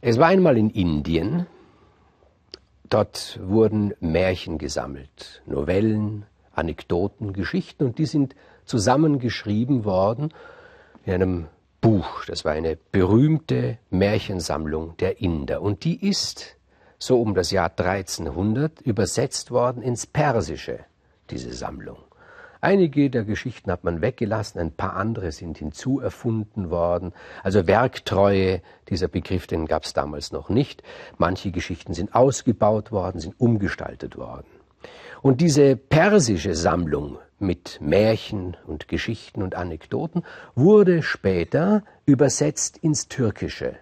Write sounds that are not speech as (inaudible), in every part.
Es war einmal in Indien, dort wurden Märchen gesammelt, Novellen, Anekdoten, Geschichten und die sind zusammengeschrieben worden in einem Buch. Das war eine berühmte Märchensammlung der Inder und die ist so um das Jahr 1300 übersetzt worden ins Persische, diese Sammlung. Einige der Geschichten hat man weggelassen, ein paar andere sind hinzuerfunden worden. Also Werktreue, dieser Begriff, den gab es damals noch nicht. Manche Geschichten sind ausgebaut worden, sind umgestaltet worden. Und diese persische Sammlung mit Märchen und Geschichten und Anekdoten wurde später übersetzt ins Türkische.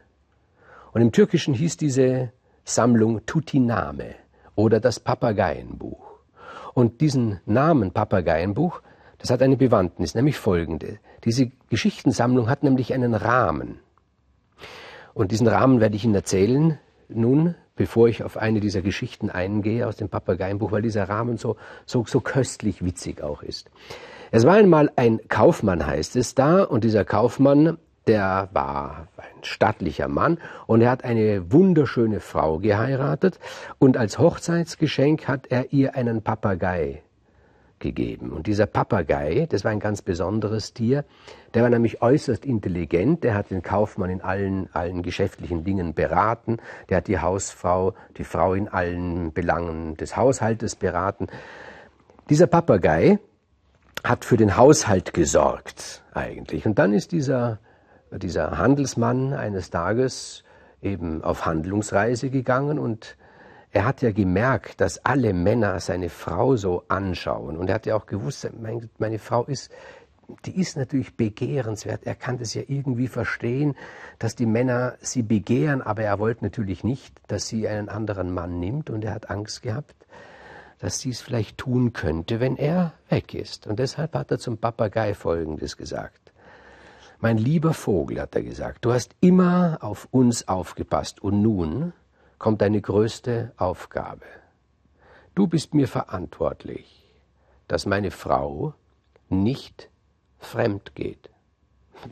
Und im Türkischen hieß diese Sammlung Tutiname oder das Papageienbuch. Und diesen Namen Papageienbuch, das hat eine Bewandtnis, nämlich folgende. Diese Geschichtensammlung hat nämlich einen Rahmen. Und diesen Rahmen werde ich Ihnen erzählen, nun, bevor ich auf eine dieser Geschichten eingehe aus dem Papageienbuch, weil dieser Rahmen so, so, so köstlich witzig auch ist. Es war einmal ein Kaufmann, heißt es da, und dieser Kaufmann der war ein stattlicher Mann und er hat eine wunderschöne Frau geheiratet und als Hochzeitsgeschenk hat er ihr einen Papagei gegeben. Und dieser Papagei, das war ein ganz besonderes Tier, der war nämlich äußerst intelligent, der hat den Kaufmann in allen, allen geschäftlichen Dingen beraten, der hat die Hausfrau, die Frau in allen Belangen des Haushaltes beraten. Dieser Papagei hat für den Haushalt gesorgt eigentlich. Und dann ist dieser dieser Handelsmann eines Tages eben auf Handlungsreise gegangen und er hat ja gemerkt, dass alle Männer seine Frau so anschauen. Und er hat ja auch gewusst, meine Frau ist, die ist natürlich begehrenswert. Er kann das ja irgendwie verstehen, dass die Männer sie begehren, aber er wollte natürlich nicht, dass sie einen anderen Mann nimmt und er hat Angst gehabt, dass sie es vielleicht tun könnte, wenn er weg ist. Und deshalb hat er zum Papagei Folgendes gesagt. Mein lieber Vogel, hat er gesagt, du hast immer auf uns aufgepasst und nun kommt deine größte Aufgabe. Du bist mir verantwortlich, dass meine Frau nicht fremd geht. (laughs)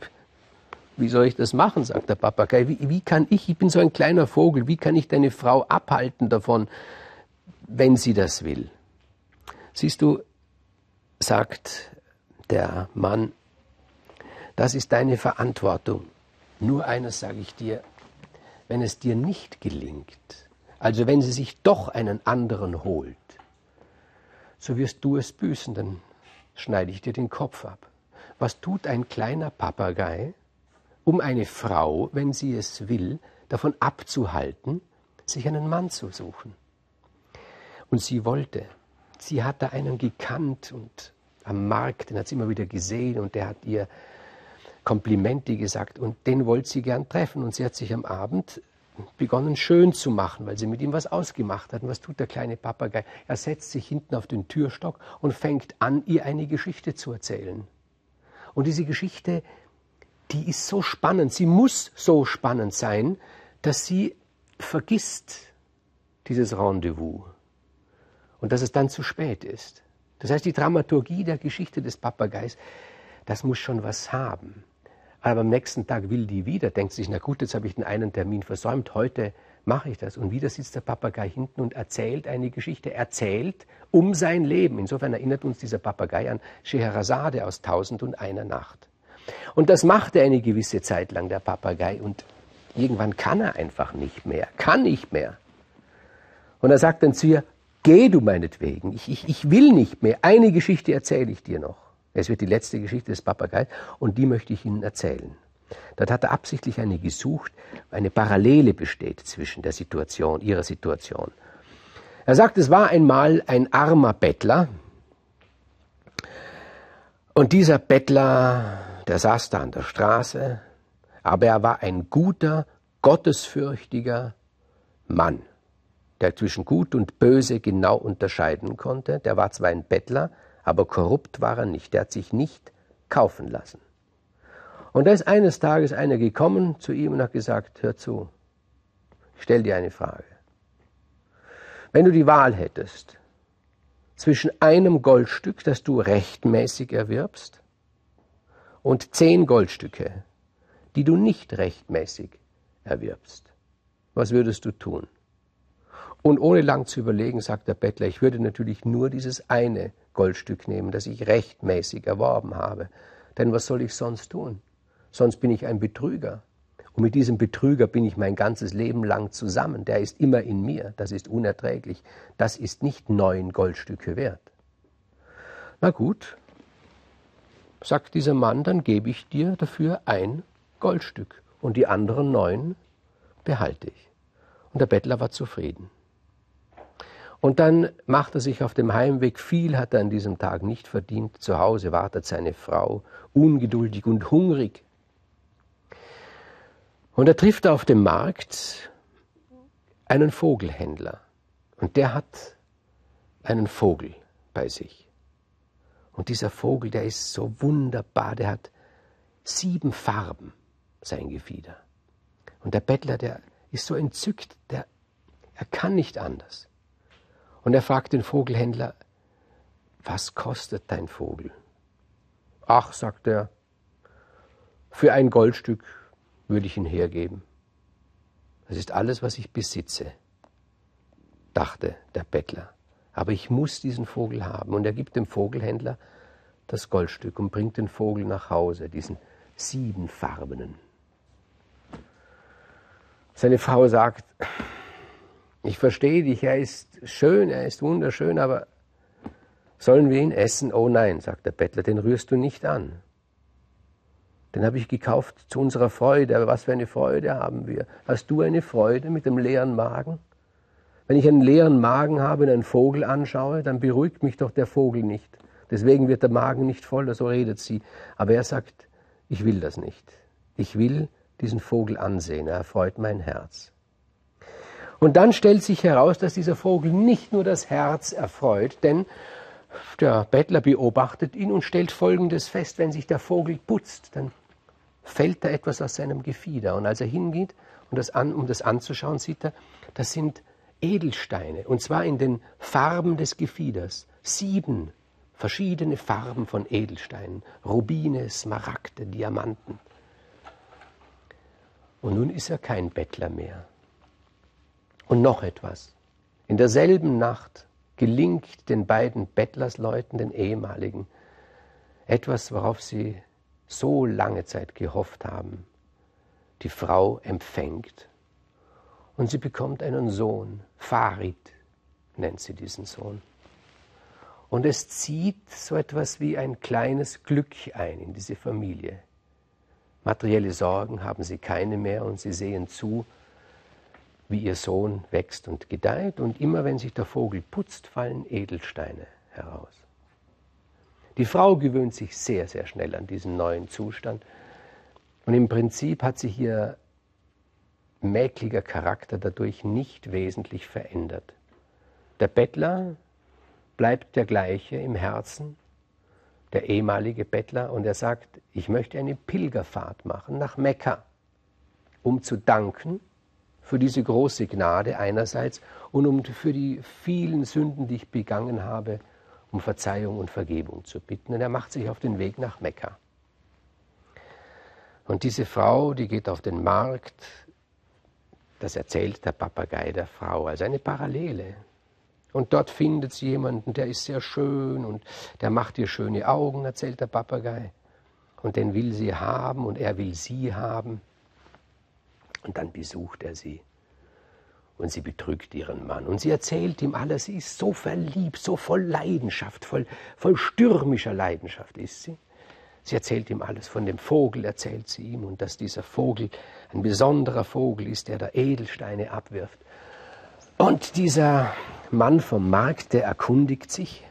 Wie soll ich das machen, sagt der Papagei. Wie, wie kann ich, ich bin so ein kleiner Vogel, wie kann ich deine Frau abhalten davon, wenn sie das will? Siehst du, sagt der Mann, das ist deine Verantwortung. Nur eines sage ich dir, wenn es dir nicht gelingt, also wenn sie sich doch einen anderen holt, so wirst du es büßen, dann schneide ich dir den Kopf ab. Was tut ein kleiner Papagei, um eine Frau, wenn sie es will, davon abzuhalten, sich einen Mann zu suchen? Und sie wollte. Sie hatte einen gekannt und am Markt, den hat sie immer wieder gesehen und der hat ihr Komplimente gesagt und den wollte sie gern treffen. Und sie hat sich am Abend begonnen schön zu machen, weil sie mit ihm was ausgemacht hat. Und was tut der kleine Papagei? Er setzt sich hinten auf den Türstock und fängt an, ihr eine Geschichte zu erzählen. Und diese Geschichte, die ist so spannend, sie muss so spannend sein, dass sie vergisst dieses Rendezvous und dass es dann zu spät ist. Das heißt, die Dramaturgie der Geschichte des Papageis, das muss schon was haben. Aber am nächsten Tag will die wieder, denkt sich, na gut, jetzt habe ich den einen Termin versäumt, heute mache ich das. Und wieder sitzt der Papagei hinten und erzählt eine Geschichte, erzählt um sein Leben. Insofern erinnert uns dieser Papagei an Scheherazade aus Tausend und einer Nacht. Und das macht er eine gewisse Zeit lang, der Papagei, und irgendwann kann er einfach nicht mehr, kann nicht mehr. Und er sagt dann zu ihr, geh du meinetwegen, ich, ich, ich will nicht mehr, eine Geschichte erzähle ich dir noch. Es wird die letzte Geschichte des Papageis und die möchte ich Ihnen erzählen. Dort hat er absichtlich eine gesucht, eine Parallele besteht zwischen der Situation, ihrer Situation. Er sagt, es war einmal ein armer Bettler und dieser Bettler, der saß da an der Straße, aber er war ein guter, gottesfürchtiger Mann, der zwischen Gut und Böse genau unterscheiden konnte. Der war zwar ein Bettler, aber korrupt war er nicht, er hat sich nicht kaufen lassen. Und da ist eines Tages einer gekommen zu ihm und hat gesagt, hör zu, ich stell dir eine Frage. Wenn du die Wahl hättest zwischen einem Goldstück, das du rechtmäßig erwirbst, und zehn Goldstücke, die du nicht rechtmäßig erwirbst, Was würdest du tun? Und ohne lang zu überlegen, sagt der Bettler, ich würde natürlich nur dieses eine Goldstück nehmen, das ich rechtmäßig erworben habe. Denn was soll ich sonst tun? Sonst bin ich ein Betrüger. Und mit diesem Betrüger bin ich mein ganzes Leben lang zusammen. Der ist immer in mir. Das ist unerträglich. Das ist nicht neun Goldstücke wert. Na gut, sagt dieser Mann, dann gebe ich dir dafür ein Goldstück und die anderen neun behalte ich. Und der Bettler war zufrieden. Und dann macht er sich auf dem Heimweg, viel hat er an diesem Tag nicht verdient, zu Hause wartet seine Frau, ungeduldig und hungrig. Und er trifft auf dem Markt einen Vogelhändler und der hat einen Vogel bei sich. Und dieser Vogel, der ist so wunderbar, der hat sieben Farben, sein Gefieder. Und der Bettler, der ist so entzückt, der, er kann nicht anders. Und er fragt den Vogelhändler, was kostet dein Vogel? Ach, sagt er, für ein Goldstück würde ich ihn hergeben. Das ist alles, was ich besitze, dachte der Bettler. Aber ich muss diesen Vogel haben. Und er gibt dem Vogelhändler das Goldstück und bringt den Vogel nach Hause, diesen siebenfarbenen. Seine Frau sagt, ich verstehe dich, er ist schön, er ist wunderschön, aber sollen wir ihn essen? Oh nein, sagt der Bettler, den rührst du nicht an. Den habe ich gekauft zu unserer Freude, aber was für eine Freude haben wir? Hast du eine Freude mit dem leeren Magen? Wenn ich einen leeren Magen habe und einen Vogel anschaue, dann beruhigt mich doch der Vogel nicht. Deswegen wird der Magen nicht voll, so redet sie. Aber er sagt, ich will das nicht. Ich will diesen Vogel ansehen, er erfreut mein Herz. Und dann stellt sich heraus, dass dieser Vogel nicht nur das Herz erfreut, denn der Bettler beobachtet ihn und stellt Folgendes fest, wenn sich der Vogel putzt, dann fällt da etwas aus seinem Gefieder. Und als er hingeht, um das, an, um das anzuschauen, sieht er, das sind Edelsteine, und zwar in den Farben des Gefieders. Sieben verschiedene Farben von Edelsteinen, Rubine, Smaragde, Diamanten. Und nun ist er kein Bettler mehr. Und noch etwas. In derselben Nacht gelingt den beiden Bettlersleuten, den ehemaligen, etwas, worauf sie so lange Zeit gehofft haben. Die Frau empfängt und sie bekommt einen Sohn. Farid nennt sie diesen Sohn. Und es zieht so etwas wie ein kleines Glück ein in diese Familie. Materielle Sorgen haben sie keine mehr und sie sehen zu, wie ihr Sohn wächst und gedeiht, und immer wenn sich der Vogel putzt, fallen Edelsteine heraus. Die Frau gewöhnt sich sehr, sehr schnell an diesen neuen Zustand, und im Prinzip hat sich ihr mäkliger Charakter dadurch nicht wesentlich verändert. Der Bettler bleibt der gleiche im Herzen, der ehemalige Bettler, und er sagt, ich möchte eine Pilgerfahrt machen nach Mekka, um zu danken für diese große Gnade einerseits und um für die vielen Sünden, die ich begangen habe, um Verzeihung und Vergebung zu bitten. Und er macht sich auf den Weg nach Mekka. Und diese Frau, die geht auf den Markt, das erzählt der Papagei der Frau als eine Parallele. Und dort findet sie jemanden, der ist sehr schön und der macht ihr schöne Augen, erzählt der Papagei. Und den will sie haben und er will sie haben. Und dann besucht er sie. Und sie betrügt ihren Mann. Und sie erzählt ihm alles. Sie ist so verliebt, so voll Leidenschaft, voll, voll stürmischer Leidenschaft ist sie. Sie erzählt ihm alles. Von dem Vogel erzählt sie ihm. Und dass dieser Vogel ein besonderer Vogel ist, der da Edelsteine abwirft. Und dieser Mann vom Markt, der erkundigt sich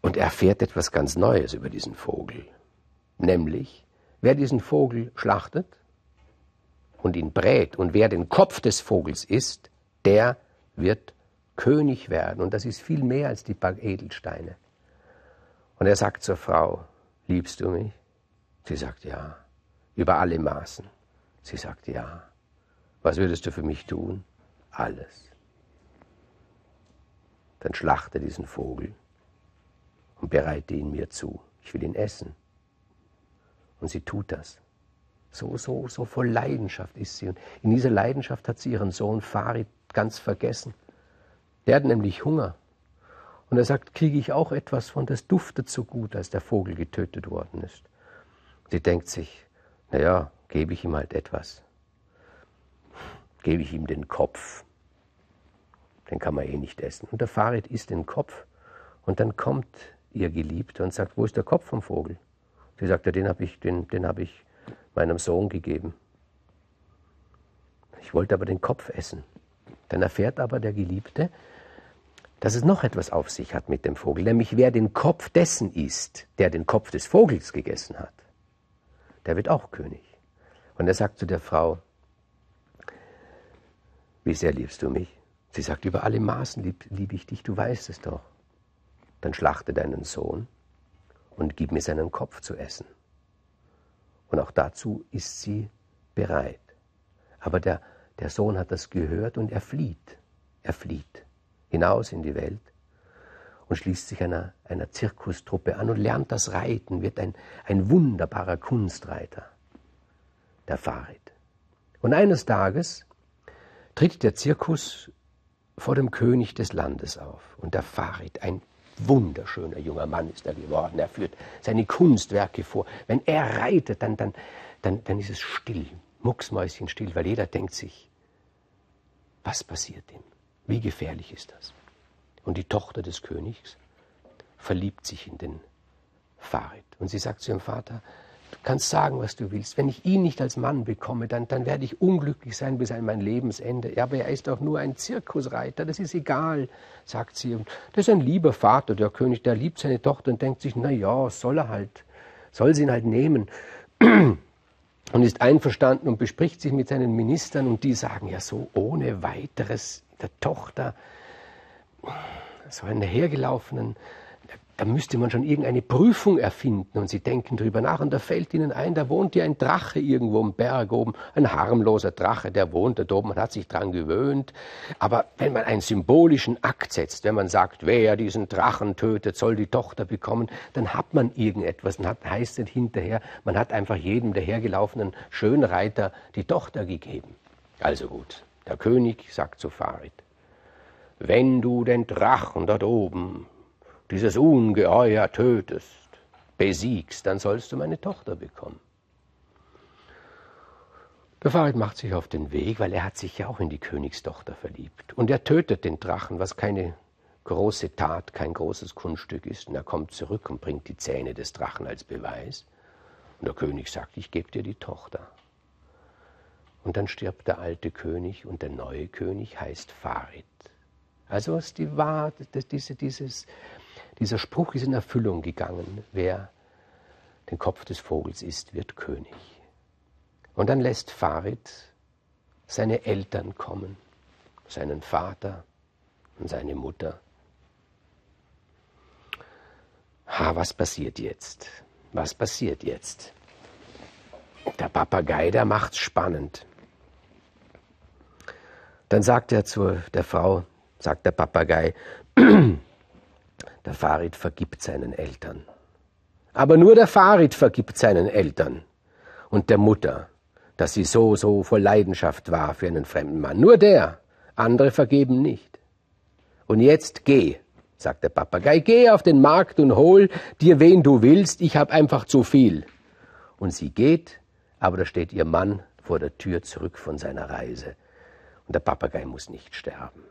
und erfährt etwas ganz Neues über diesen Vogel. Nämlich, wer diesen Vogel schlachtet und ihn brät und wer den Kopf des Vogels isst, der wird König werden. Und das ist viel mehr als die paar Edelsteine. Und er sagt zur Frau, liebst du mich? Sie sagt ja, über alle Maßen. Sie sagt ja. Was würdest du für mich tun? alles. Dann schlachte diesen Vogel und bereite ihn mir zu. Ich will ihn essen. Und sie tut das. So, so, so voll Leidenschaft ist sie. Und in dieser Leidenschaft hat sie ihren Sohn Farid ganz vergessen. Der hat nämlich Hunger. Und er sagt, kriege ich auch etwas von, das duftet so gut, als der Vogel getötet worden ist. Sie denkt sich, naja, gebe ich ihm halt etwas. Gebe ich ihm den Kopf. Den kann man eh nicht essen. Und der Farid isst den Kopf. Und dann kommt ihr Geliebter und sagt, wo ist der Kopf vom Vogel? Sie sagt, ja, den habe ich, den, den hab ich meinem Sohn gegeben. Ich wollte aber den Kopf essen. Dann erfährt aber der Geliebte, dass es noch etwas auf sich hat mit dem Vogel, nämlich wer den Kopf dessen isst, der den Kopf des Vogels gegessen hat, der wird auch König. Und er sagt zu der Frau, wie sehr liebst du mich? Sie sagt, über alle Maßen liebe lieb ich dich, du weißt es doch. Dann schlachte deinen Sohn und gib mir seinen Kopf zu essen. Und auch dazu ist sie bereit. Aber der, der Sohn hat das gehört und er flieht. Er flieht hinaus in die Welt und schließt sich einer, einer Zirkustruppe an und lernt das Reiten, wird ein, ein wunderbarer Kunstreiter, der Farid. Und eines Tages tritt der Zirkus vor dem König des Landes auf und der Farid, ein wunderschöner junger Mann ist er geworden. Er führt seine Kunstwerke vor. Wenn er reitet, dann, dann, dann, dann ist es still, mucksmäuschenstill, weil jeder denkt sich, was passiert ihm? Wie gefährlich ist das? Und die Tochter des Königs verliebt sich in den Farid. Und sie sagt zu ihrem Vater, du kannst sagen, was du willst. Wenn ich ihn nicht als Mann bekomme, dann, dann werde ich unglücklich sein bis an mein Lebensende. Ja, aber er ist doch nur ein Zirkusreiter, das ist egal, sagt sie. Und das ist ein lieber Vater, der König, der liebt seine Tochter und denkt sich, na ja, soll er halt, soll sie ihn halt nehmen. (clears throat) Und ist einverstanden und bespricht sich mit seinen Ministern und die sagen ja so ohne weiteres der Tochter so einen hergelaufenen da müsste man schon irgendeine Prüfung erfinden und sie denken drüber nach und da fällt ihnen ein, da wohnt ja ein Drache irgendwo am Berg oben, ein harmloser Drache, der wohnt da oben, man hat sich dran gewöhnt. Aber wenn man einen symbolischen Akt setzt, wenn man sagt, wer diesen Drachen tötet, soll die Tochter bekommen, dann hat man irgendetwas, dann heißt es hinterher, man hat einfach jedem der hergelaufenen Schönreiter die Tochter gegeben. Also gut, der König sagt zu Farid, wenn du den Drachen dort oben dieses Ungeheuer tötest, besiegst, dann sollst du meine Tochter bekommen. Der Farid macht sich auf den Weg, weil er hat sich ja auch in die Königstochter verliebt. Und er tötet den Drachen, was keine große Tat, kein großes Kunststück ist. Und er kommt zurück und bringt die Zähne des Drachen als Beweis. Und der König sagt, ich gebe dir die Tochter. Und dann stirbt der alte König und der neue König heißt Farid. Also was die Wahrheit, diese, dieses, dieser Spruch ist in Erfüllung gegangen. Wer den Kopf des Vogels isst, wird König. Und dann lässt Farid seine Eltern kommen, seinen Vater und seine Mutter. Ha, was passiert jetzt? Was passiert jetzt? Der Papagei, der macht's spannend. Dann sagt er zu der Frau, sagt der Papagei, (clears throat) der Farid vergibt seinen Eltern. Aber nur der Farid vergibt seinen Eltern und der Mutter, dass sie so, so voll Leidenschaft war für einen fremden Mann. Nur der, andere vergeben nicht. Und jetzt geh, sagt der Papagei, geh auf den Markt und hol dir wen du willst, ich hab einfach zu viel. Und sie geht, aber da steht ihr Mann vor der Tür zurück von seiner Reise. Und der Papagei muss nicht sterben.